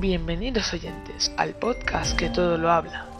Bienvenidos oyentes al podcast que todo lo habla.